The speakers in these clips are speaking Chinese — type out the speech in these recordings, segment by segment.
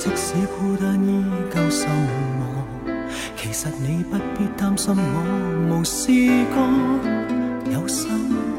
即使孤单依旧心忙，其实你不必担心我无事过有心。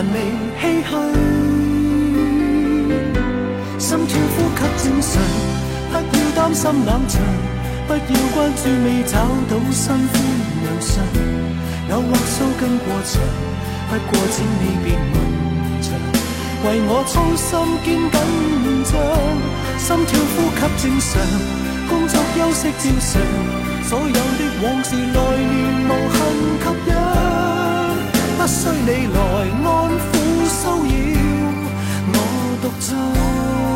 还未唏嘘，心跳呼吸正常，不要担心冷场，不要关注未找到新欢良相。偶或须跟过长，不过请你别问著，为我操心肩紧张，心跳呼吸正常，工作休息正常，所有的往事来年无给。需你来安抚骚扰，我独奏。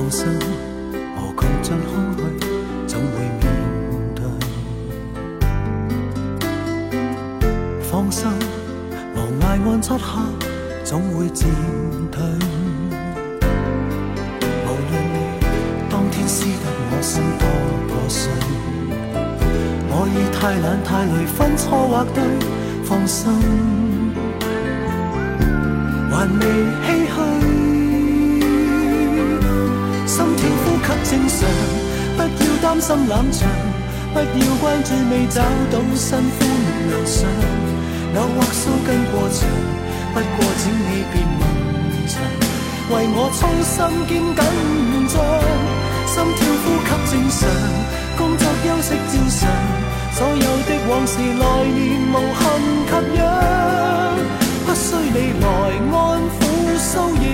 放心，何惧真空虚，怎会面对。放心，无涯岸漆黑，总会渐退。无论你当天撕得我心多破碎，我已太懒太累分错或对，放心，还未弃。正常，不要担心冷场，不要关注未找到新欢良相。那画素跟过长，不过请你别问长。为我操心兼紧张，心跳呼吸正常，工作休息照常，所有的往事来年无痕吸引。不需你来安抚骚扰，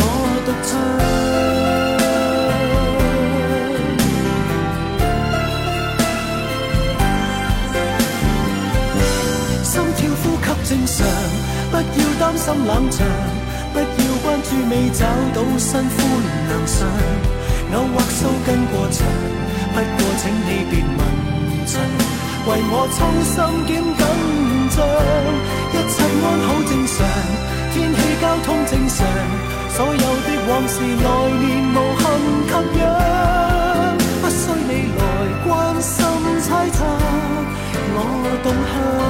我独唱。正常，不要担心冷场，不要关注未找到新欢亮相。偶或收根过长，不过请你别问讯，为我操心点紧张。一切安好正常，天气交通正常，所有的往事来年无痕吸氧，不需你来关心猜测，我动向。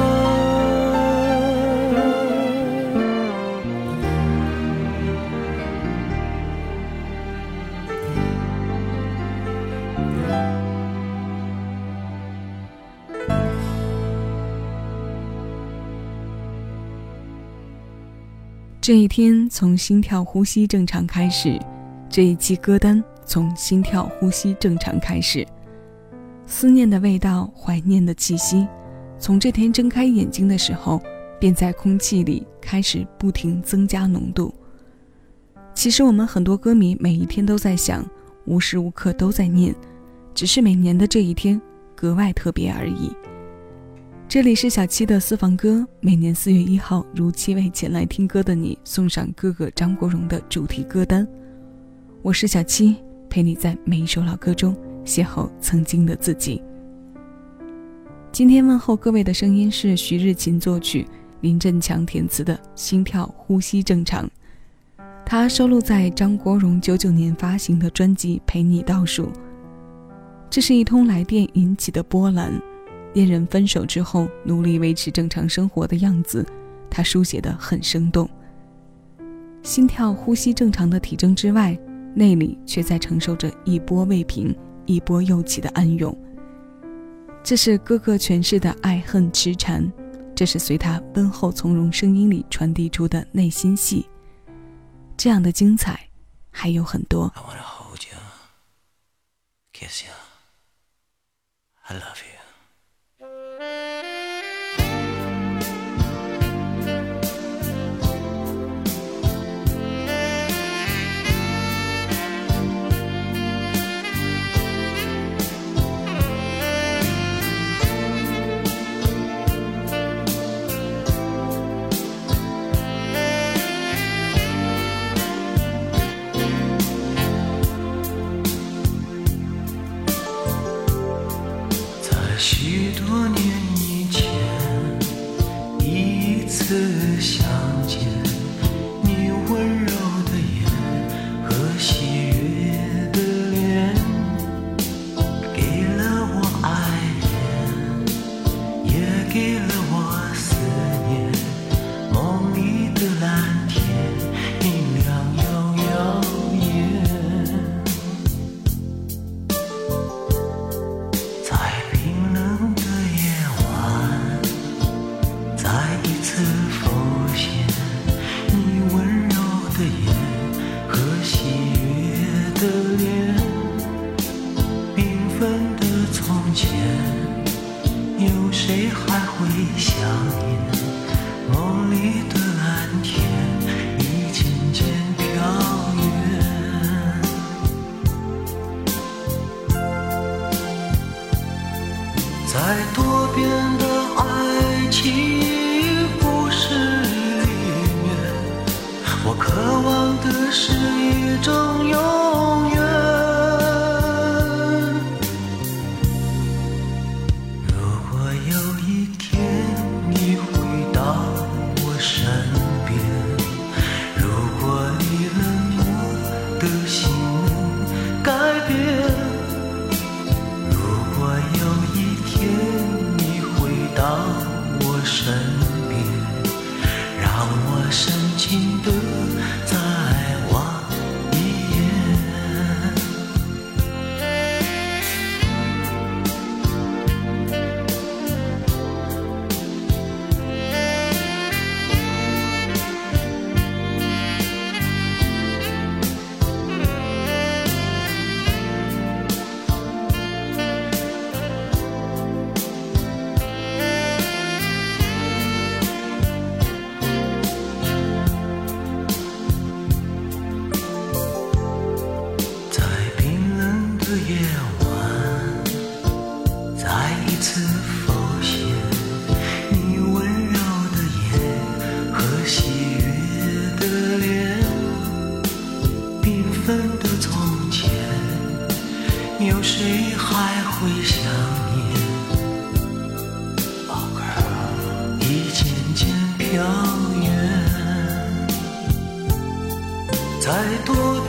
这一天从心跳呼吸正常开始，这一期歌单从心跳呼吸正常开始。思念的味道，怀念的气息，从这天睁开眼睛的时候，便在空气里开始不停增加浓度。其实我们很多歌迷每一天都在想，无时无刻都在念，只是每年的这一天格外特别而已。这里是小七的私房歌，每年四月一号，如期为前来听歌的你送上哥哥张国荣的主题歌单。我是小七，陪你在每一首老歌中邂逅曾经的自己。今天问候各位的声音是徐日勤作曲、林振强填词的《心跳呼吸正常》，它收录在张国荣九九年发行的专辑《陪你倒数》。这是一通来电引起的波澜。恋人分手之后，努力维持正常生活的样子，他书写的很生动。心跳、呼吸正常的体征之外，内里却在承受着一波未平、一波又起的暗涌。这是哥哥诠释的爱恨痴缠，这是随他温厚从容声音里传递出的内心戏。这样的精彩还有很多。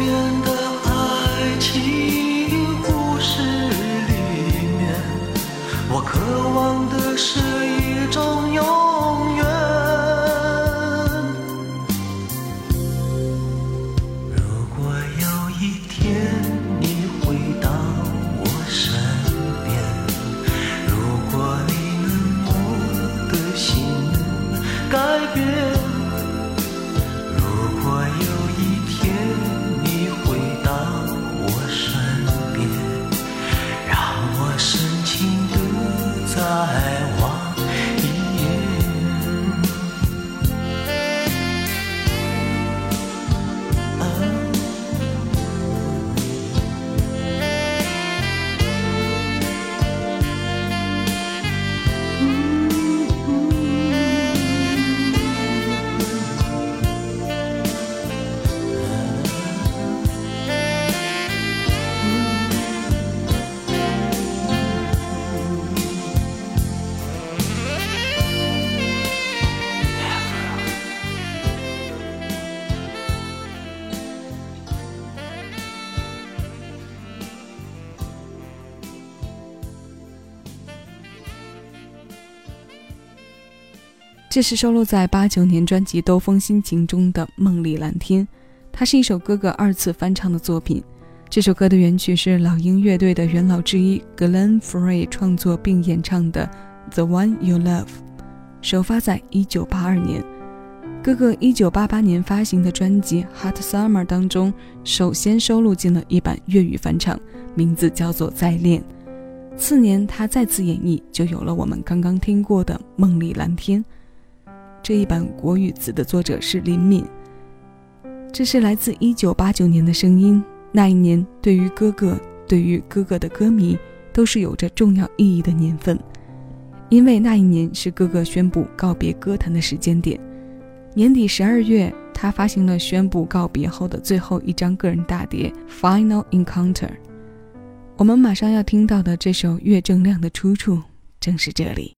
的爱情故事里面，我渴望的是一种永这是收录在八九年专辑《兜风心情》中的《梦里蓝天》，它是一首哥哥二次翻唱的作品。这首歌的原曲是老鹰乐队的元老之一 Glen Frey 创作并演唱的《The One You Love》，首发在一九八二年。哥哥一九八八年发行的专辑《Hot Summer》当中，首先收录进了一版粤语翻唱，名字叫做《再恋》。次年他再次演绎，就有了我们刚刚听过的《梦里蓝天》。这一版国语词的作者是林敏。这是来自一九八九年的声音。那一年，对于哥哥，对于哥哥的歌迷，都是有着重要意义的年份，因为那一年是哥哥宣布告别歌坛的时间点。年底十二月，他发行了宣布告别后的最后一张个人大碟《Final Encounter》。我们马上要听到的这首《月正亮》的出处正是这里。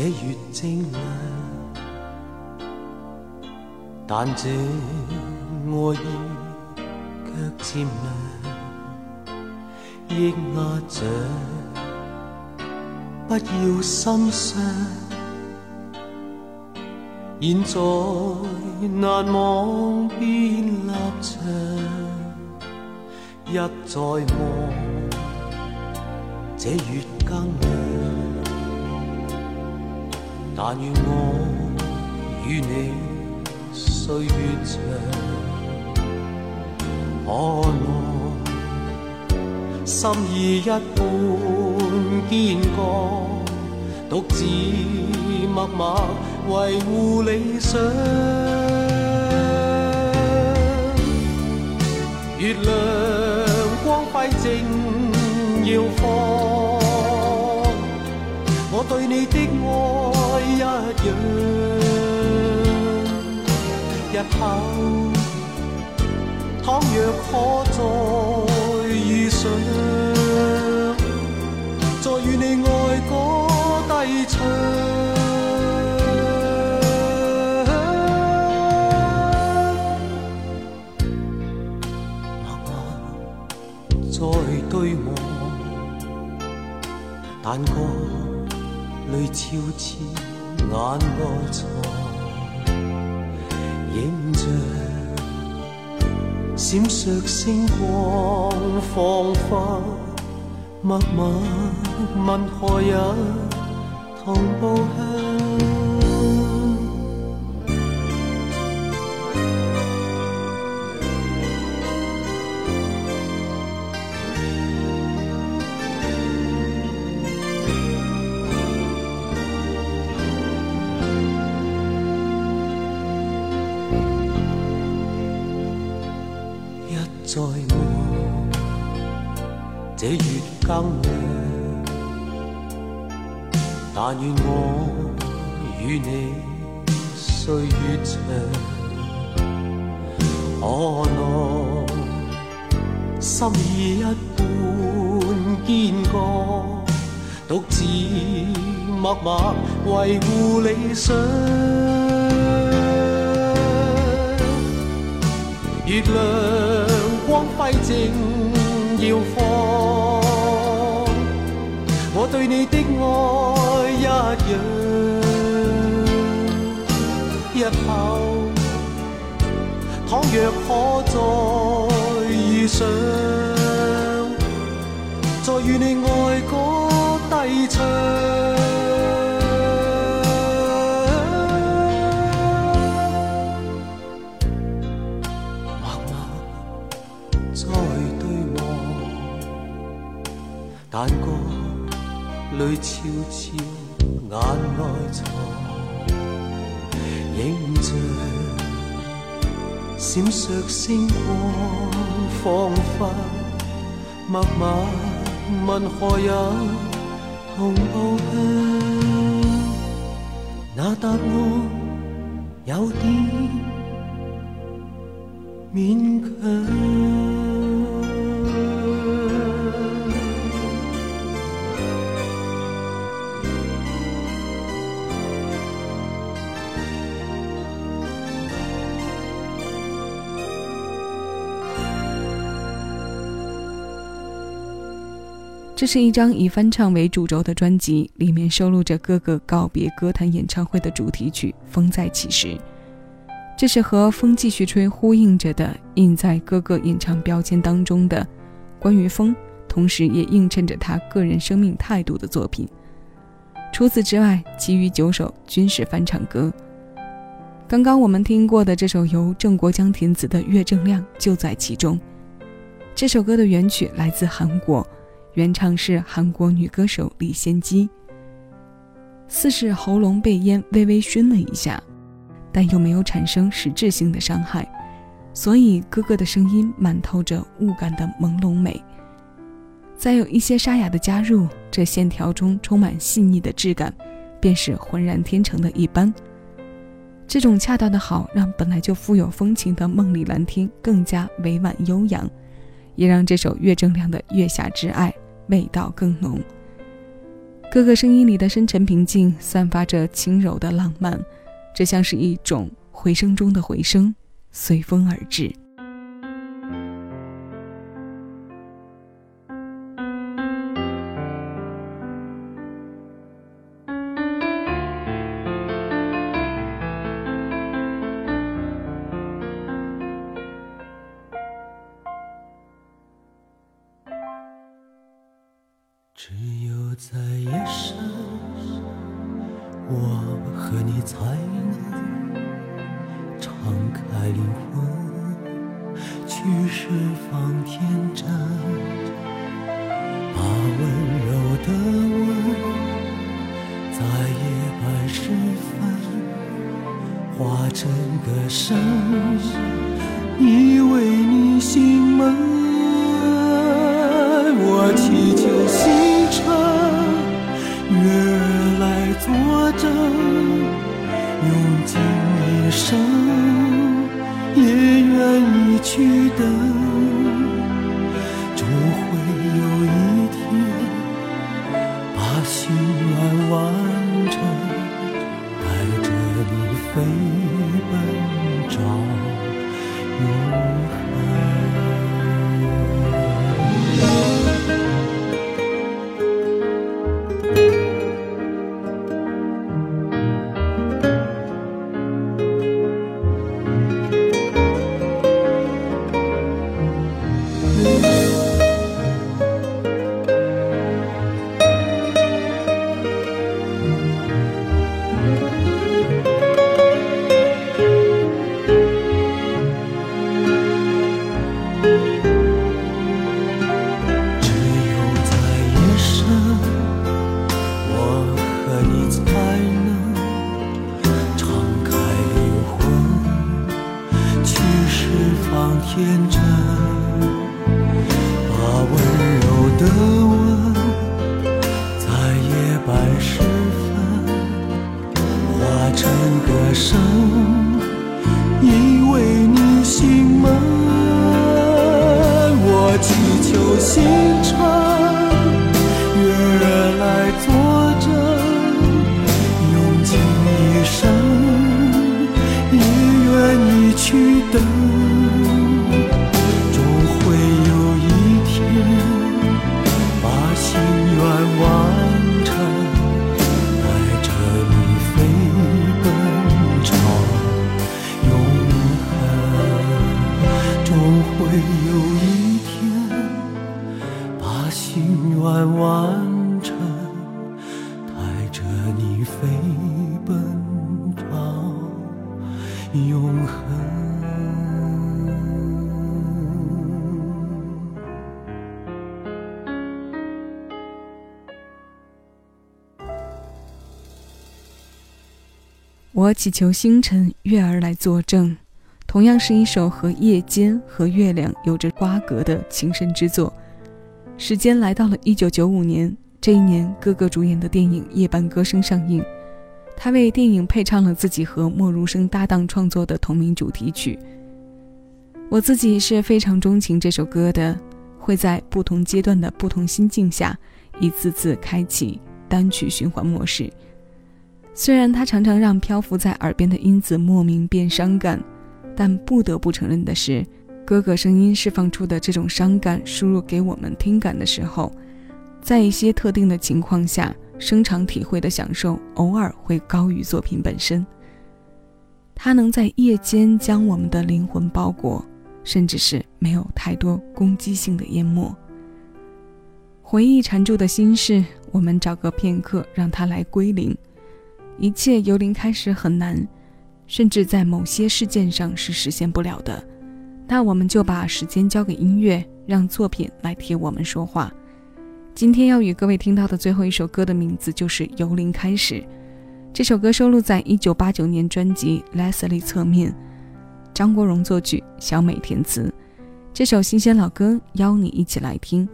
这月正亮，但这爱意却渐凉。抑阿着，不要心伤。现在难忘变立场，一再望这月更亮。但愿我与你岁月长，可我心意一半坚刚，独自默默维护理想。月亮光辉正耀放，我对你的爱。让日后，倘若可再遇上，再与你爱歌低唱。默对我，但觉泪悄悄。眼内藏影像，闪烁星光，仿佛默默问何人同步向。在我这月更亮。但愿我与你岁月长。我心意一半坚决，独自默默维护理想。月亮。光辉正耀放，我对你的爱一样。日后倘若可再遇上，再与你爱过。眼内藏影像，闪烁星光，仿佛默默问何人同步向，那答案有点勉强。这是一张以翻唱为主轴的专辑，里面收录着哥哥告别歌坛演唱会的主题曲《风再起时》，这是和“风继续吹”呼应着的，印在哥哥演唱标签当中的关于风，同时也映衬着他个人生命态度的作品。除此之外，其余九首均是翻唱歌。刚刚我们听过的这首由郑国江填词的《月正亮》就在其中。这首歌的原曲来自韩国。原唱是韩国女歌手李仙姬。似是喉咙被烟微微熏了一下，但又没有产生实质性的伤害，所以哥哥的声音满透着雾感的朦胧美。再有一些沙哑的加入，这线条中充满细腻的质感，便是浑然天成的一般。这种恰到的好，让本来就富有风情的梦里蓝天更加委婉悠扬，也让这首岳正亮的《月下之爱》。味道更浓。哥哥声音里的深沉平静，散发着轻柔的浪漫，这像是一种回声中的回声，随风而至。我和你才能敞开灵魂，去释放天真。记得。完成，带着你飞奔到永恒。我祈求星辰、月儿来作证。同样是一首和夜间和月亮有着瓜葛的情深之作。时间来到了一九九五年，这一年，哥哥主演的电影《夜半歌声》上映，他为电影配唱了自己和莫如生搭档创作的同名主题曲。我自己是非常钟情这首歌的，会在不同阶段的不同心境下，一次次开启单曲循环模式。虽然它常常让漂浮在耳边的音子莫名变伤感，但不得不承认的是。哥哥声音释放出的这种伤感，输入给我们听感的时候，在一些特定的情况下，声场体会的享受偶尔会高于作品本身。它能在夜间将我们的灵魂包裹，甚至是没有太多攻击性的淹没。回忆缠住的心事，我们找个片刻让它来归零。一切由零开始很难，甚至在某些事件上是实现不了的。那我们就把时间交给音乐，让作品来替我们说话。今天要与各位听到的最后一首歌的名字就是《由零开始》。这首歌收录在一九八九年专辑《Leslie》侧面，张国荣作曲，小美填词。这首新鲜老歌，邀你一起来听。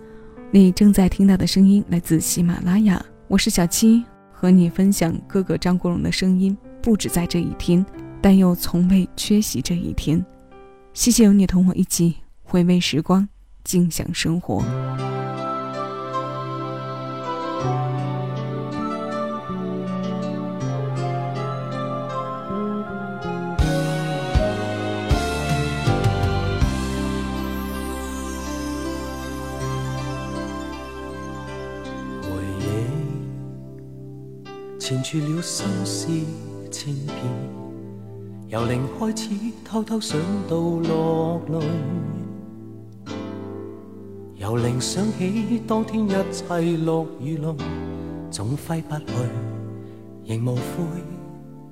你正在听到的声音来自喜马拉雅，我是小七，和你分享哥哥张国荣的声音。不止在这一天，但又从未缺席这一天。谢谢有你同我一起回味时光，静享生活。回忆缠住了心思千遍。由零开始，偷偷想到落泪。由零想起当天一切落雨落，总挥不去，仍无悔，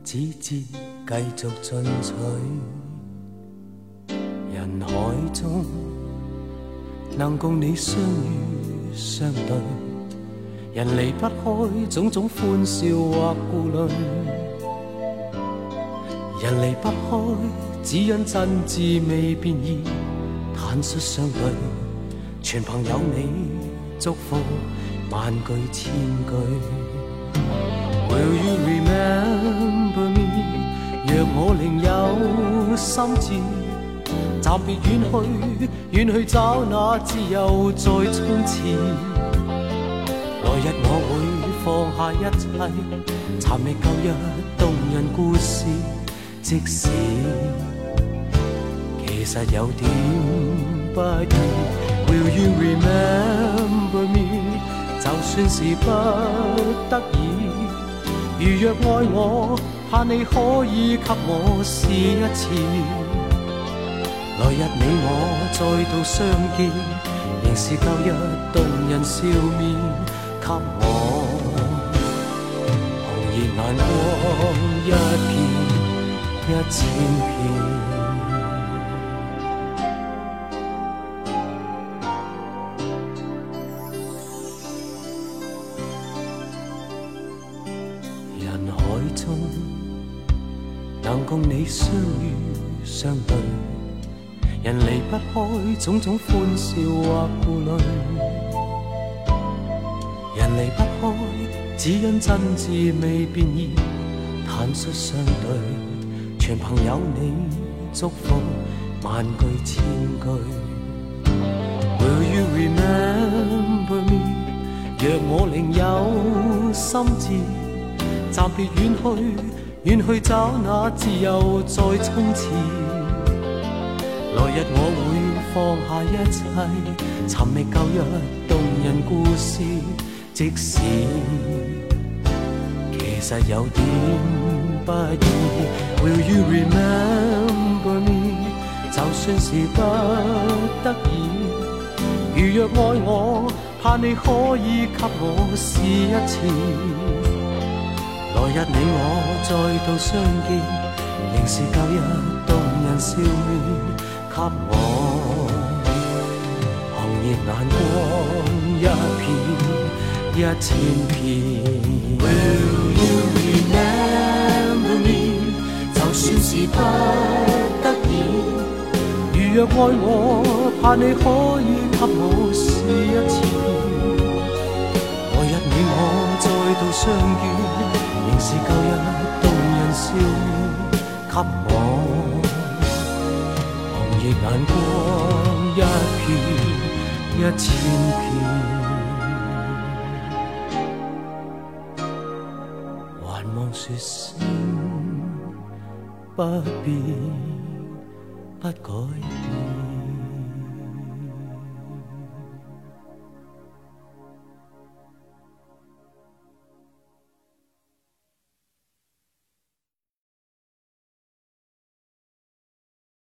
只知继续进取。人海中能共你相遇相对，人离不开种种欢笑或顾虑。人离不开，只因真挚未变异。坦率相对，全凭有你祝福，万句千句。Will you remember me？若我另有心志，暂别远去，远去找那自由再冲刺。来日我会放下一切，寻觅旧日动人故事。即使其实有点不易，Will you remember me？就算是不得已，如若爱我，盼你可以给我试一次。来日你我再度相见，仍是旧日动人笑面，给我红热眼光一片。一千遍，人海中能共你相遇相对，人离不开种种欢笑或顾虑，人离不开只因真挚未变异，坦率相对。全凭有你祝福，万句千句。Will you remember me？若我另有心志，暂别远去，远去找那自由再冲刺。来日我会放下一切，寻觅旧日动人故事。即使其实有点。不疑，Will you remember me？就算是不得已，如若爱我，盼你可以给我试一次。来日你我再度相见，仍是旧日动人笑面，给我红热眼光一片一千片。若爱我，盼你可以给我试一次。来日你我再度相见，仍是旧日动人笑，给我红叶眼光一片，一千片，还望说声不变。不改变。